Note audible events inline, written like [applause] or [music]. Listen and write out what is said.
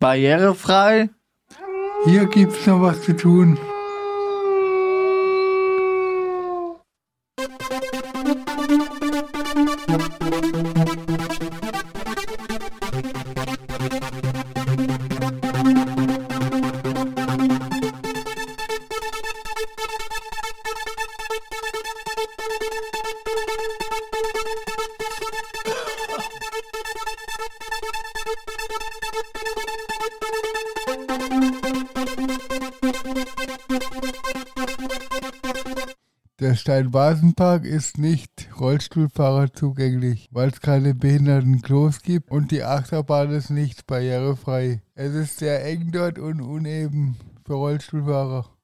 Barrierefrei? Hier gibt's noch was zu tun. [laughs] Der Steinbasenpark ist nicht Rollstuhlfahrer zugänglich, weil es keine Behindertenklos gibt und die Achterbahn ist nicht barrierefrei. Es ist sehr eng dort und uneben für Rollstuhlfahrer.